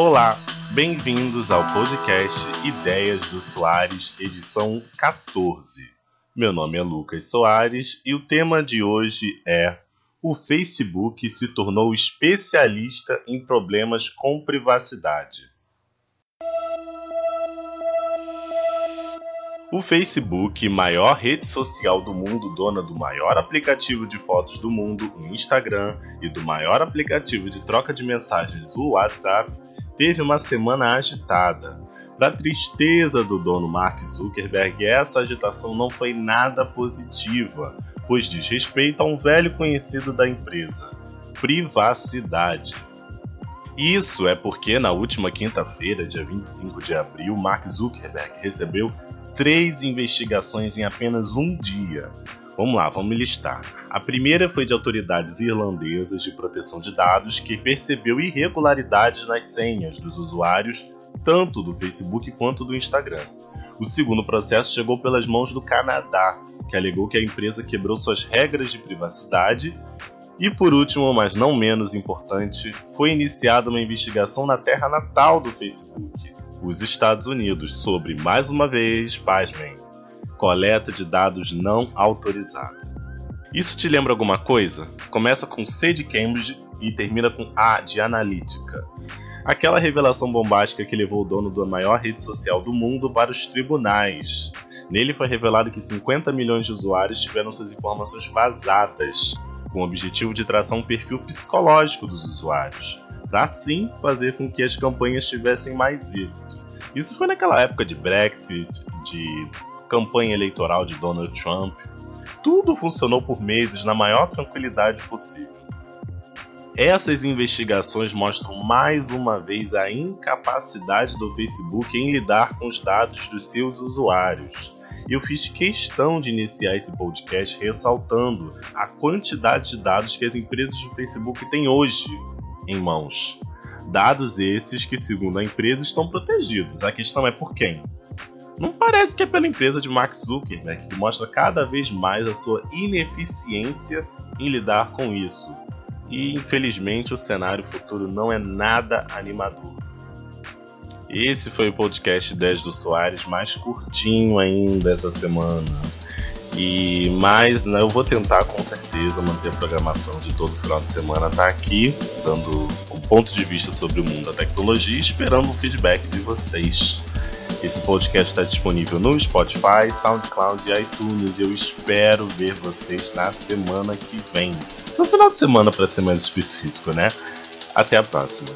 Olá, bem-vindos ao podcast Ideias do Soares, edição 14. Meu nome é Lucas Soares e o tema de hoje é O Facebook se tornou especialista em problemas com privacidade. O Facebook, maior rede social do mundo, dona do maior aplicativo de fotos do mundo, o Instagram, e do maior aplicativo de troca de mensagens, o WhatsApp, teve uma semana agitada. Para tristeza do dono Mark Zuckerberg, essa agitação não foi nada positiva, pois diz respeito a um velho conhecido da empresa: privacidade. Isso é porque na última quinta-feira, dia 25 de abril, Mark Zuckerberg recebeu três investigações em apenas um dia. Vamos lá, vamos listar. A primeira foi de autoridades irlandesas de proteção de dados que percebeu irregularidades nas senhas dos usuários, tanto do Facebook quanto do Instagram. O segundo processo chegou pelas mãos do Canadá, que alegou que a empresa quebrou suas regras de privacidade. E por último, mas não menos importante, foi iniciada uma investigação na terra natal do Facebook, os Estados Unidos sobre, mais uma vez, pasmem, coleta de dados não autorizada. Isso te lembra alguma coisa? Começa com C de Cambridge e termina com A de analítica. Aquela revelação bombástica que levou o dono da maior rede social do mundo para os tribunais. Nele foi revelado que 50 milhões de usuários tiveram suas informações vazadas, com o objetivo de traçar um perfil psicológico dos usuários para sim fazer com que as campanhas tivessem mais êxito. Isso foi naquela época de Brexit, de campanha eleitoral de Donald Trump. Tudo funcionou por meses na maior tranquilidade possível. Essas investigações mostram mais uma vez a incapacidade do Facebook em lidar com os dados dos seus usuários. Eu fiz questão de iniciar esse podcast ressaltando a quantidade de dados que as empresas do Facebook têm hoje em mãos. Dados esses que, segundo a empresa, estão protegidos. A questão é por quem? Não parece que é pela empresa de Mark Zuckerberg, que mostra cada vez mais a sua ineficiência em lidar com isso. E infelizmente o cenário futuro não é nada animador. Esse foi o podcast 10 do Soares, mais curtinho ainda essa semana. E mais, né, eu vou tentar com certeza manter a programação de todo final de semana tá aqui, dando um ponto de vista sobre o mundo da tecnologia, esperando o feedback de vocês. Esse podcast está disponível no Spotify, SoundCloud e iTunes. Eu espero ver vocês na semana que vem. No final de semana, para ser mais específico, né? Até a próxima.